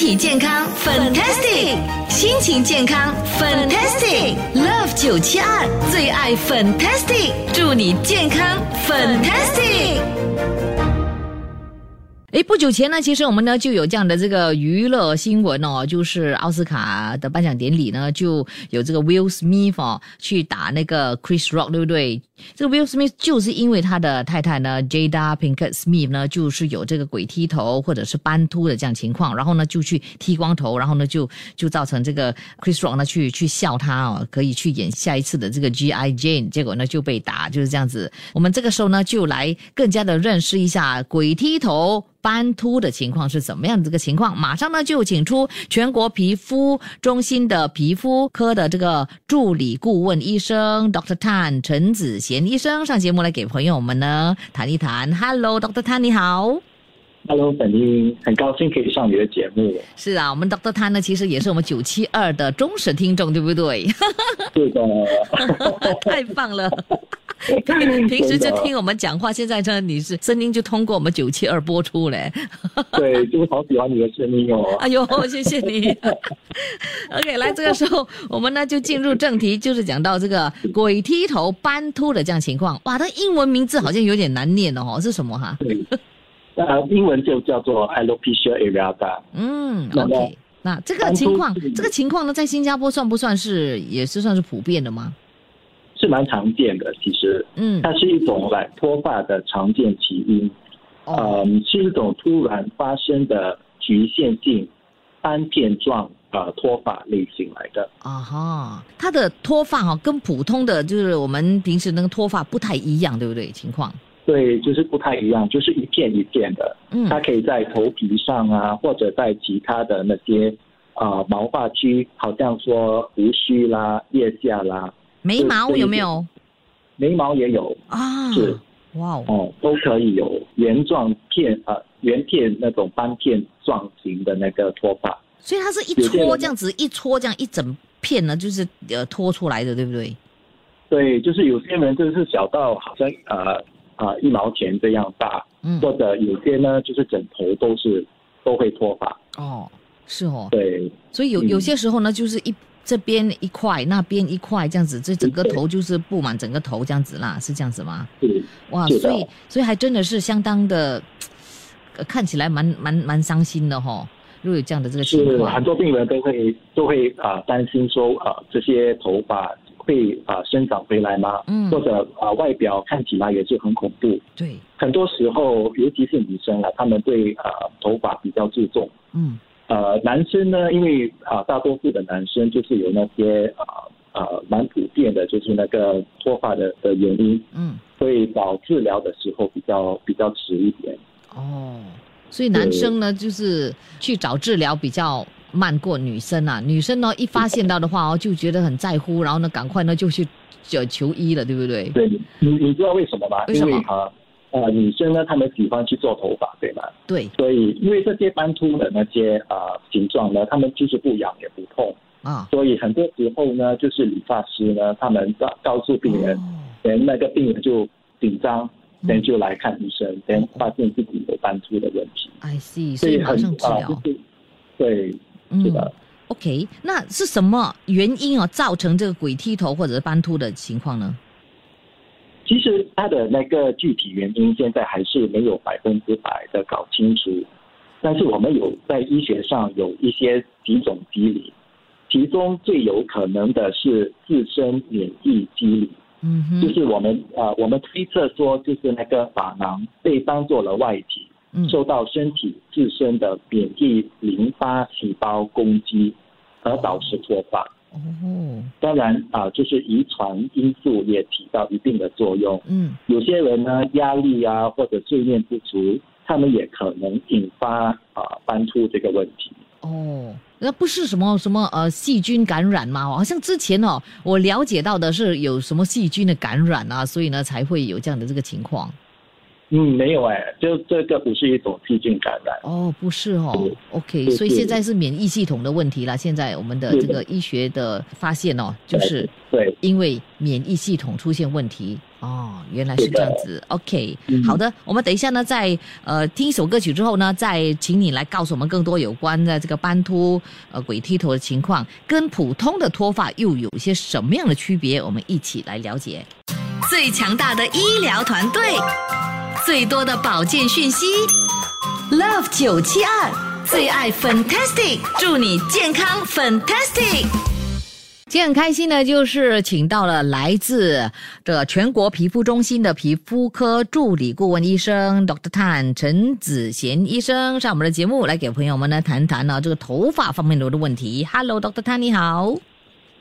体健康，fantastic；心情健康，fantastic。Love 九七二最爱 fantastic，祝你健康，fantastic。诶，不久前呢，其实我们呢就有这样的这个娱乐新闻哦，就是奥斯卡的颁奖典礼呢，就有这个 Will Smith 哦去打那个 Chris Rock，对不对？这个 Will Smith 就是因为他的太太呢，Jada Pinkett Smith 呢，就是有这个鬼剃头或者是斑秃的这样情况，然后呢就去剃光头，然后呢就就造成这个 Chris Rock 呢去去笑他哦，可以去演下一次的这个 G.I. Jane，结果呢就被打，就是这样子。我们这个时候呢就来更加的认识一下鬼剃头。斑秃的情况是怎么样的？这个情况，马上呢就请出全国皮肤中心的皮肤科的这个助理顾问医生 Dr. Tan 陈子贤医生上节目来给朋友们呢谈一谈。Hello，Dr. Tan，你好。Hello，本英，很高兴可以上你的节目。是啊，我们 Dr. Tan 呢其实也是我们九七二的忠实听众，对不对？是的，太棒了。平平时就听我们讲话，现在呢，你是声音就通过我们九七二播出嘞。对，就是好喜欢你的声音哦。哎呦，谢谢你。OK，来这个时候，我们呢就进入正题，就是讲到这个鬼剃头斑秃的这样情况。哇，它英文名字好像有点难念哦，是什么哈？对，呃，英文就叫做 alopecia areata。嗯，OK，那这个情况这个情况呢，在新加坡算不算是也是算是普遍的吗？是蛮常见的，其实嗯，它是一种来脱发的常见起因，哦，嗯，是一种突然发生的局限性斑片状呃脱发类型来的。啊哈，它的脱发哈、跟普通的就是我们平时那个脱发不太一样，对不对？情况，对，就是不太一样，就是一片一片的，嗯。它可以在头皮上啊，或者在其他的那些呃毛发区，好像说胡须啦、腋下啦、眉毛有没有眉毛也有啊？是哇哦，哦，都可以有圆状片呃圆片那种斑片状型的那个脱发。所以它是一撮这样子，一撮这样一整片呢，就是呃脱出来的，对不对？对，就是有些人就是小到好像呃呃一毛钱这样大，嗯，或者有些呢就是整头都是都会脱发。哦，是哦，对，所以有嗯有些时候呢，就是一这边一块，那边一块这样子，这整个对头就是布满整个头这样子啦，是这样子吗？是哇，所以所以还真的是相当的，呃看起来蛮蛮蛮伤心的哈、如果有这样的这个情况是很，多病人都会都会啊、呃担心说啊、呃这些头发会啊、呃生长回来吗？嗯或者啊、呃外表看起来也是很恐怖。对，很多时候，尤其是女生啊，她们对啊、呃头发比较注重。嗯呃，男生呢，因为啊、大多数的男生就是有那些啊呃蛮普遍的，就是那个脱发的的原因，嗯，所以找治疗的时候比较比较迟一点。哦，所以男生呢，就是去找治疗比较慢过女生啊。女生呢，一发现到的话哦，就觉得很在乎，然后呢，赶快呢就去就求医了，对不对？对，你你知道为什么吗？为什么因为哈呃女生呢，她们喜欢去做头发，对吗？对所以因为这些斑秃的那些啊、呃形状呢，她们就是不痒也不痛，啊，所以很多时候呢，就是理发师呢，他们告告诉病人，哦连那个病人就紧张，嗯就来看医生，然后发现自己有斑秃的问题，I see，所以很啊。就是对，嗯是的。OK，那是什么原因哦造成这个鬼剃头或者是斑秃的情况呢？其实它的那个具体原因现在还是没有百分之百的搞清楚，但是我们有在医学上有一些几种机理，其中最有可能的是自身免疫机理，嗯哼，就是我们呃我们推测说，就是那个珐琅被当做了外体，嗯。受到身体自身的免疫淋巴细胞攻击，而导致脱发。哦，当然啊、就是遗传因素也起到一定的作用。嗯有些人呢，压力啊或者睡眠不足，他们也可能引发啊斑秃这个问题。哦，那不是什么什么呃细菌感染吗？好像之前哦，我了解到的是有什么细菌的感染啊，所以呢才会有这样的这个情况。嗯，没有哎，就这个不是一种细菌感染。哦，不是哦是，OK，所以现在是免疫系统的问题了。现在我们的这个医学的发现哦，就是对，因为免疫系统出现问题哦，原来是这样子。OK，、嗯好的，我们等一下呢，在呃听一首歌曲之后呢，再请你来告诉我们更多有关的这个斑秃、呃鬼剃头的情况，跟普通的脱发又有些什么样的区别？我们一起来了解。最强大的医疗团队，最多的保健讯息，Love 九七二最爱 Fantastic，祝你健康 Fantastic。今天很开心呢，就是请到了来自这全国皮肤中心的皮肤科助理顾问医生 Doctor Tan 陈子贤医生上我们的节目，来给朋友们呢谈谈呢这个头发方面的问题。Hello，Dr. Tan 你好。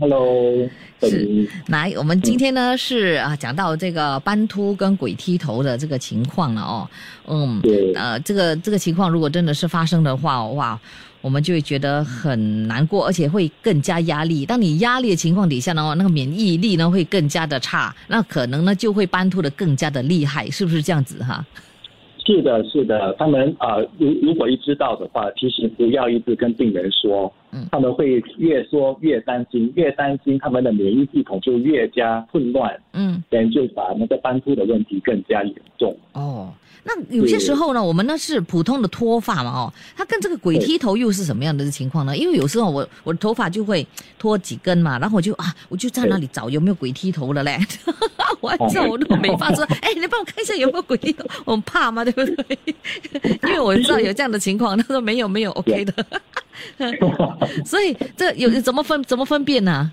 Hello，是。来，我们今天呢是啊讲到这个斑秃跟鬼剃头的这个情况了哦，嗯，对。呃，这个这个情况如果真的是发生的话，哇，我们就会觉得很难过，而且会更加压力。当你压力的情况底下呢，那个免疫力呢会更加的差，那可能呢就会斑秃的更加的厉害，是不是这样子哈？是的，是的，他们啊，如、如果一知道的话，其实不要一直跟病人说，嗯他们会越说越担心，越担心他们的免疫系统就越加混乱，嗯，人就把那个斑秃的问题更加严重。哦，那有些时候呢，我们那是普通的脱发嘛，哦，它跟这个鬼剃头又是什么样的情况呢？因为有时候我我的头发就会脱几根嘛，然后我就啊，我就在那里找有没有鬼剃头了嘞，我还找我那个美发说，哎，你帮我看一下有没有鬼剃头，我很怕嘛，对不对？因为我知道有这样的情况，他说没有没有，OK 的，所以这有怎么分怎么分辨呢？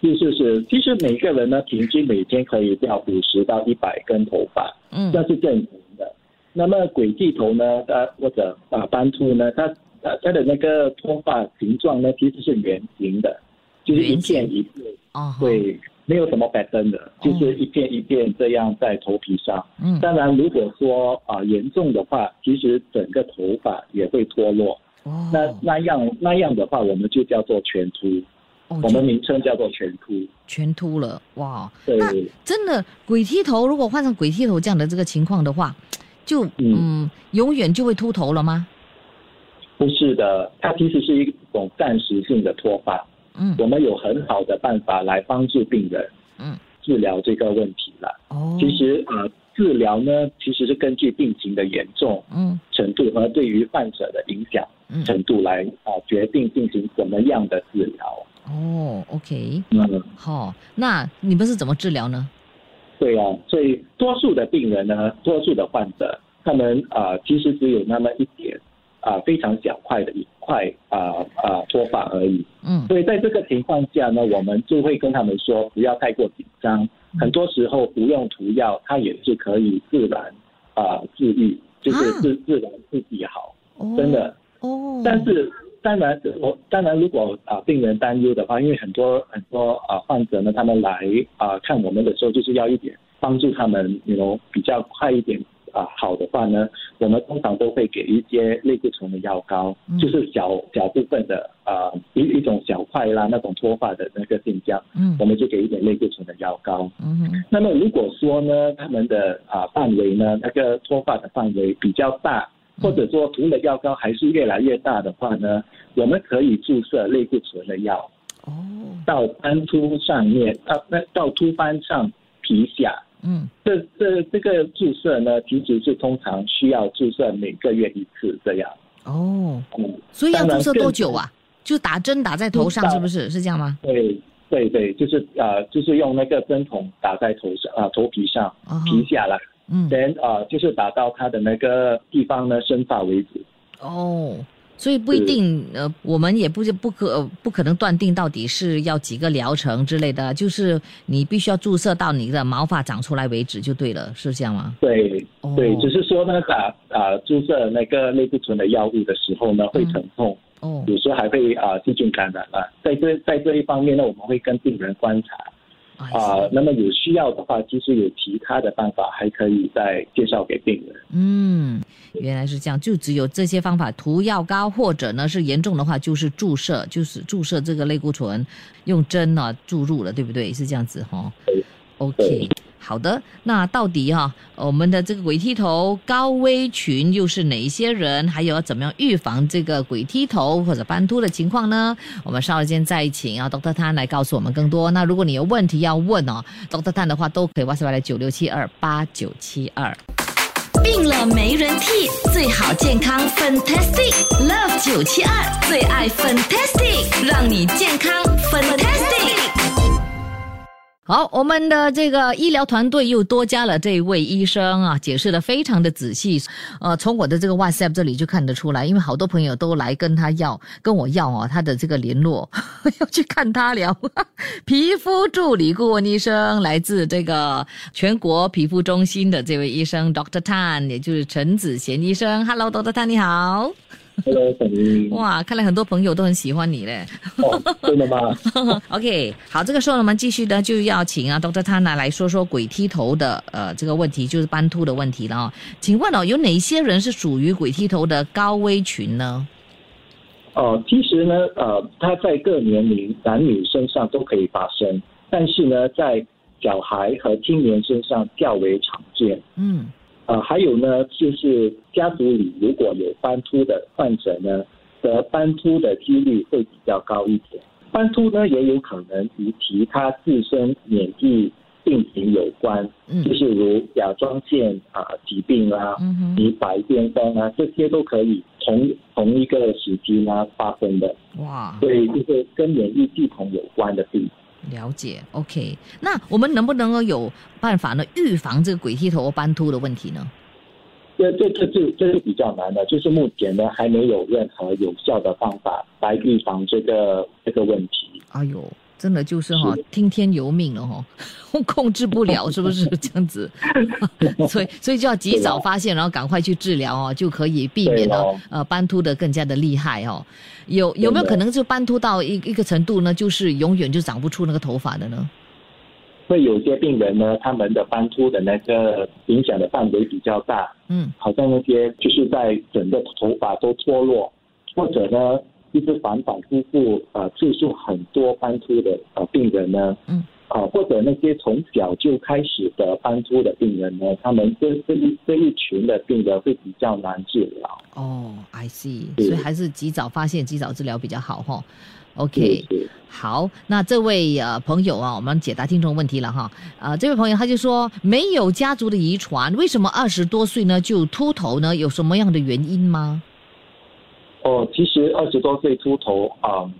是是是，其实每个人呢，平均每天可以掉五十到一百根头发，嗯这是正常的。那么鬼剃头呢，它或者啊斑秃呢，它它它的那个脱发形状呢，其实是圆形的，就是一片一片，哦，对，没有什么 pattern 的，就是一片一片这样在头皮上。嗯，当然，如果说啊严重的话，其实整个头发也会脱落。哦，那那样那样的话，我们就叫做全秃，哦我们名称叫做全秃。全秃了，哇，对。真的鬼剃头，如果换成鬼剃头这样的这个情况的话，就嗯永远就会秃头了吗？不是的，它其实是一种暂时性的脱发。嗯我们有很好的办法来帮助病人嗯，治疗这个问题了。哦，其实呃，治疗呢其实是根据病情的严重嗯程度和对于患者的影响嗯程度来啊、决定进行怎么样的治疗。哦，OK，嗯，好，那你们是怎么治疗呢？对啊，所以多数的病人呢，多数的患者，他们啊、其实只有那么一点啊、非常小块的一块啊啊脱发而已。嗯所以在这个情况下呢，我们就会跟他们说，不要太过紧张。很多时候不用涂药，它也是可以自然啊、治愈，就是啊。自自然自己好，哦，真的。哦，但是当然，我当然如果啊、病人担忧的话，因为很多很多啊、患者呢，他们来啊、看我们的时候，就是要一点帮助他们 know 比较快一点啊、好的话呢，我们通常都会给一些类固醇的药膏，嗯。就是小小部分的啊、一一种小块啦，那种脱发的那个现象，嗯。我们就给一点类固醇的药膏。嗯哼。那么如果说呢，他们的啊范围呢，那个脱发的范围比较大，或者说涂的药膏还是越来越大的话呢，我们可以注射类固醇的药。哦。到斑秃上面，到那到秃斑上皮下。嗯这这这个注射呢，其实是通常需要注射每个月一次这样。哦，嗯，所以要注射多久啊？就打针打在头上，是不是？是这样吗？对对对，就是呃，就是用那个针筒打在头上啊、头皮上哦皮下来。嗯 then 呃，就是打到它的那个地方呢生发为止。哦，所以不一定，呃，我们也不是不可、呃不可能断定到底是要几个疗程之类的，就是你必须要注射到你的毛发长出来为止就对了，是这样吗？对哦对，只是说呢，打啊、注射那个类固醇的药物的时候呢，会疼痛，哦，有时候还会啊、细菌感染啊。在这在这一方面呢，我们会跟病人观察，啊啊、那么有需要的话，其实有其他的办法还可以再介绍给病人。嗯，原来是这样，就只有这些方法，涂药膏或者呢是严重的话就是注射，就是注射这个类固醇，用针呢、注入了，对不对？是这样子哈、对 OK，对好的，那到底哈、我们的这个鬼剃头高危群又是哪一些人？还有要怎么样预防这个鬼剃头或者斑秃的情况呢？我们稍后间再请啊 Dr. Tan 来告诉我们更多。那如果你有问题要问哦，Dr. Tan 的话都可以 WhatsApp 来九六七二八九七二。病了没人替，最好健康 Fantastic Love 九七二最爱 Fantastic，让你健康 Fantastic。好，我们的这个医疗团队又多加了这位医生啊，解释的非常的仔细。呃，从我的这个 WhatsApp 这里就看得出来，因为好多朋友都来跟他要，跟我要哦，他的这个联络，要去看他聊。皮肤助理顾问医生，来自这个全国皮肤中心的这位医生 Doctor Tan，也就是陈子贤医生。Hello，Dr. Tan，你好。Hello，哇，看来很多朋友都很喜欢你嘞。哦，真的吗？OK，好，这个时候，我们继续呢就要请啊 Dr. Tan 来说说鬼剃头的呃这个问题，就是斑秃的问题了哦。请问哦，有哪些人是属于鬼剃头的高危群呢？哦，其实呢，呃，它在各年龄男女身上都可以发生，但是呢，在小孩和青年身上较为常见。嗯呃，还有呢，就是家族里如果有斑秃的患者呢，得斑秃的几率会比较高一点。斑秃呢，也有可能与其他自身免疫病情有关，嗯就是如甲状腺啊、疾病啊、嗯哼，及白癜风啊，这些都可以同同一个时期呢发生的，哇，所以就是跟免疫系统有关的病。了解。OK，那我们能不能够有办法呢预防这个鬼剃头或斑秃的问题呢？这这这这这是比较难的，就是目前呢还没有任何有效的方法来预防这个这个问题。哎呦，真的就是哈、是听天由命了哈、控制不了，是不是这样子？所以所以就要及早发现，然后赶快去治疗哦，就可以避免呢对咯呃斑秃的更加的厉害哦。有有没有可能就斑秃到一一个程度呢，就是永远就长不出那个头发的呢？会有些病人呢，他们的斑秃的那个影响的范围比较大，嗯好像那些就是在整个头发都脱落，或者呢一直反反复复呃次数很多斑秃的呃病人呢，嗯，啊、或者那些从小就开始的斑秃的病人呢，他们这这一这一群的病人会比较难治疗。哦，I see，所以还是及早发现、及早治疗比较好哈、OK，好，那这位呃朋友啊，我们解答听众问题了哈。呃，这位朋友他就说，没有家族的遗传，为什么二十多岁呢就秃头呢？有什么样的原因吗？哦，其实二十多岁秃头啊、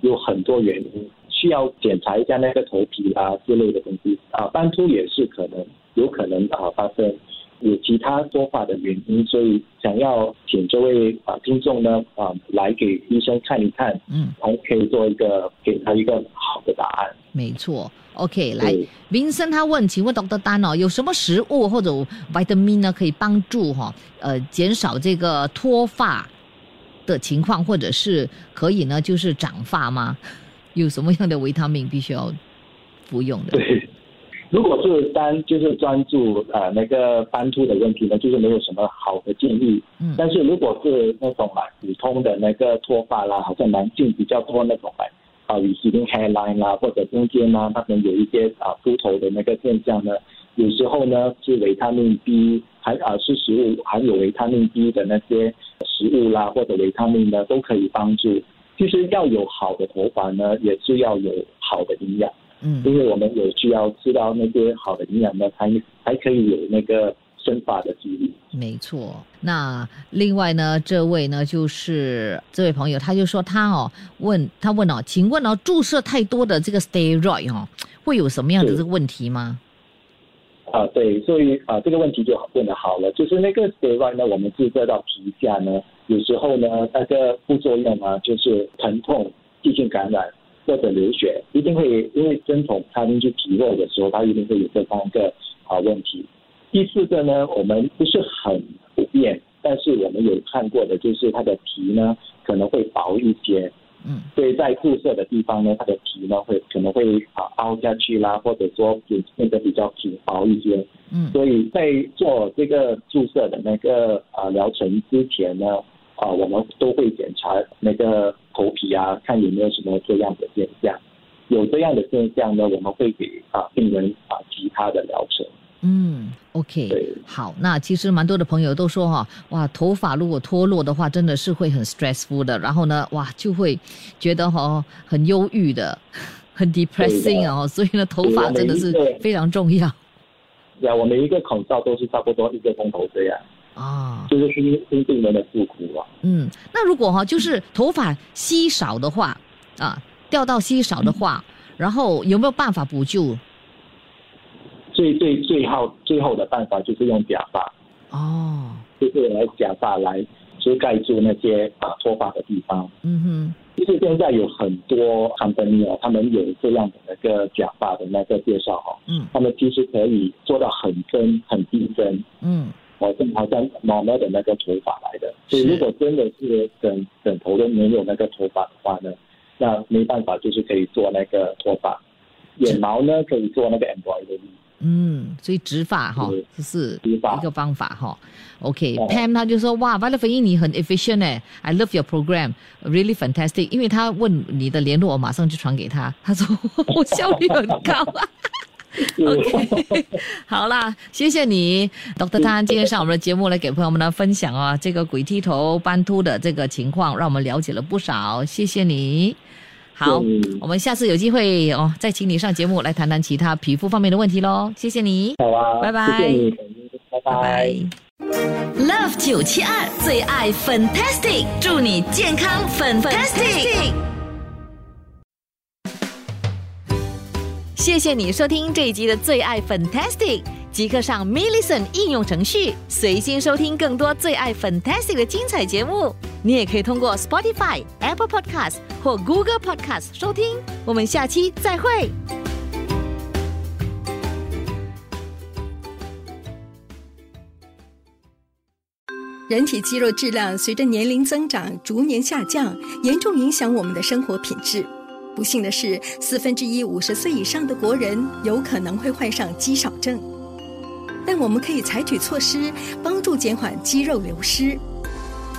有很多原因，需要检查一下那个头皮啊之类的东西啊，斑秃也是可能有可能啊发生。有其他多发的原因，所以想要请这位啊听众呢啊来给医生看一看，嗯，才可以做一个给他一个好的答案。没错。OK，来对，林森他问，请问 Dr. 丹哦，有什么食物或者 vitamin 呢可以帮助哈、呃减少这个脱发的情况，或者是可以呢就是长发吗？有什么样的维他命必须要服用的？对，如果是单就是专注呃那个斑秃的问题呢，就是没有什么好的建议。嗯但是如果是那种买普通的那个脱发啦，好像男性比较多那种买啊 receding hairline 啦，或者中间呢，他们有一些啊秃头的那个现象呢，有时候呢是维他命 B 含啊是食物含有维他命 B 的那些食物啦，或者维他命呢都可以帮助。其实要有好的头发呢，也是要有好的营养。嗯因为我们有需要吃到那些好的营养呢，才才可以有那个生发的几率。没错，那另外呢，这位呢就是这位朋友，他就说他哦问他问哦，请问哦注射太多的这个 steroid 哦，会有什么样的是这个问题吗？啊，对，所以啊，这个问题就问的好了，就是那个 steroid 呢，我们注射到皮下呢，有时候呢，那个副作用啊，就是疼痛、细菌感染或者流血，一定会因为针筒插进去皮肉的时候，它一定会有这三个啊问题。第四个呢，我们不是很普遍，但是我们有看过的，就是它的皮呢可能会薄一些，嗯所以在在注射的地方呢，它的皮呢会可能会啊凹下去啦，或者说变变得比较皮薄一些。嗯所以在做这个注射的那个啊疗程之前呢，啊我们都会检查那个头皮啊，看有没有什么这样的现象。有这样的现象呢，我们会给啊病人啊其他的疗程。嗯，OK，对好，那其实蛮多的朋友都说哈、哇，头发如果脱落的话，真的是会很 stressful 的，然后呢，哇，就会觉得哈、很忧郁的，很 depressing 哦，所以呢，头发真的是非常重要对啊，我们一个口罩都是差不多一个钟头这样，啊。这就是听听病人的诉苦啊。嗯，那如果哈、就是头发稀少的话啊，掉到稀少的话，然后有没有办法补救？最最最后最后的办法就是用假发，哦，就是来假发来遮盖住那些啊脱发的地方。嗯哼，其实现在有很多 company 哦，他们有这样的那个假发的那个介绍哈、嗯他们其实可以做到很深很逼真，嗯好像 normal 的那个头发来的。所以如果真的是整整头都没有那个头发的话呢，那没办法，就是可以做那个脱发。眼毛呢可以做那个 embroidery。嗯，所以植发哈，这是一个方法哈。OK，哦 Pam 他就说哇 v a l e f 你很 efficient 哎，I love your program，really fantastic。因为他问你的联络，我马上就传给他，他说 我效率很高啊。OK，好啦，谢谢你，Dr. 汤今天上我们的节目来给朋友们呢分享啊这个鬼剃头斑秃的这个情况，让我们了解了不少，谢谢你。好嗯，我们下次有机会哦，再请你上节目来谈谈其他皮肤方面的问题喽。谢谢你，好啊，拜拜谢谢你，拜拜拜。Love 九七二最爱 Fantastic，祝你健康 Fantastic。谢谢你收听这一集的最爱 Fantastic，即刻上 m i l l i c e n 应用程序，随心收听更多最爱 Fantastic 的精彩节目。你也可以通过 Spotify、Apple Podcast 或 Google Podcast 收听。我们下期再会。人体肌肉质量随着年龄增长逐年下降，严重影响我们的生活品质。不幸的是，四分之一五十岁以上的国人有可能会患上肌少症。但我们可以采取措施，帮助减缓肌肉流失。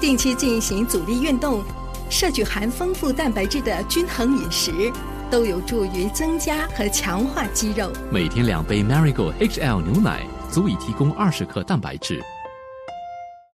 定期进行阻力运动，摄取含丰富蛋白质的均衡饮食，都有助于增加和强化肌肉。每天两杯 Marigold HL 牛奶足以提供二十克蛋白质，